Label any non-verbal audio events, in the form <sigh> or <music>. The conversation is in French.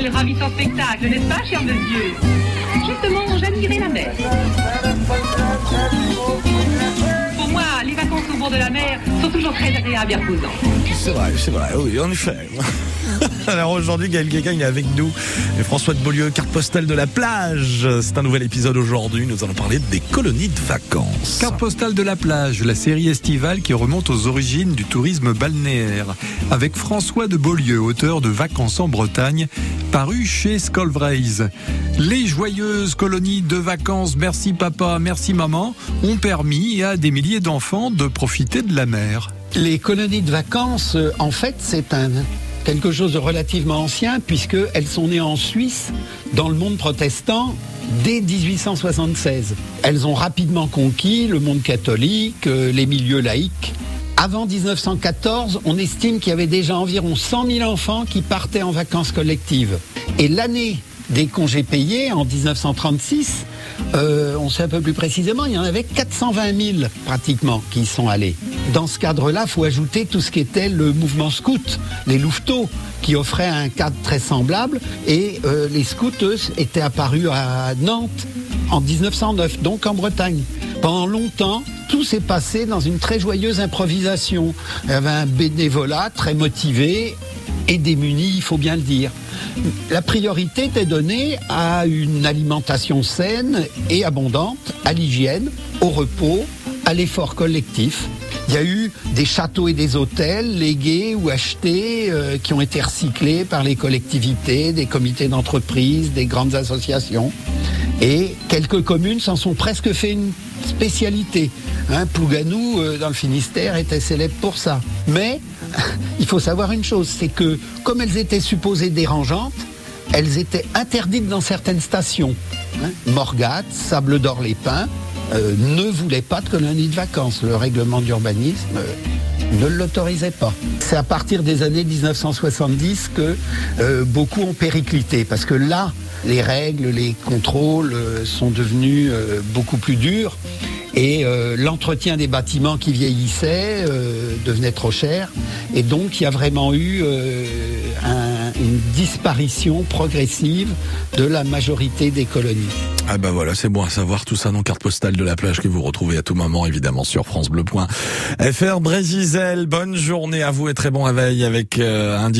quel ravissant spectacle, n'est-ce pas, cher monsieur Justement, j'admirais la mer. Pour moi, les vacances au bord de la mer sont toujours très agréables et reposantes. C'est vrai, c'est vrai, oui, en effet. <laughs> Alors aujourd'hui, Gaël Guéguin est avec nous. Et François de Beaulieu, carte postale de la plage. C'est un nouvel épisode aujourd'hui. Nous allons parler des colonies de vacances. Carte postale de la plage, la série estivale qui remonte aux origines du tourisme balnéaire. Avec François de Beaulieu, auteur de Vacances en Bretagne, paru chez Scolvraise. Les joyeuses colonies de vacances, merci papa, merci maman, ont permis à des milliers d'enfants de profiter de la mer. Les colonies de vacances, euh, en fait, c'est un quelque chose de relativement ancien puisqu'elles sont nées en Suisse, dans le monde protestant, dès 1876. Elles ont rapidement conquis le monde catholique, euh, les milieux laïcs. Avant 1914, on estime qu'il y avait déjà environ 100 000 enfants qui partaient en vacances collectives. Et l'année des congés payés, en 1936, euh, on sait un peu plus précisément, il y en avait 420 000 pratiquement qui y sont allés. Dans ce cadre-là, faut ajouter tout ce qui était le mouvement scout, les louveteaux, qui offraient un cadre très semblable. Et euh, les scouts, eux, étaient apparus à Nantes en 1909, donc en Bretagne. Pendant longtemps, tout s'est passé dans une très joyeuse improvisation. Il y avait un bénévolat très motivé et démuni, il faut bien le dire. La priorité était donnée à une alimentation saine et abondante, à l'hygiène, au repos, à l'effort collectif. Il y a eu des châteaux et des hôtels légués ou achetés euh, qui ont été recyclés par les collectivités, des comités d'entreprise, des grandes associations. Et quelques communes s'en sont presque fait une spécialité. Hein, Plouganou, euh, dans le Finistère, était célèbre pour ça. Mais <laughs> il faut savoir une chose, c'est que comme elles étaient supposées dérangeantes, elles étaient interdites dans certaines stations. Hein, Morgat, Sable d'Or-les-Pins, euh, ne voulaient pas de colonies de vacances. Le règlement d'urbanisme euh, ne l'autorisait pas. C'est à partir des années 1970 que beaucoup ont périclité, parce que là, les règles, les contrôles sont devenus beaucoup plus durs. Et euh, l'entretien des bâtiments qui vieillissaient euh, devenait trop cher. Et donc, il y a vraiment eu euh, un- une disparition progressive de la majorité des colonies. Ah bah voilà, c'est bon à savoir tout ça dans carte postale de la plage que vous retrouvez à tout moment évidemment sur francebleu.fr. Brésil, bonne journée à vous et très bon réveil avec un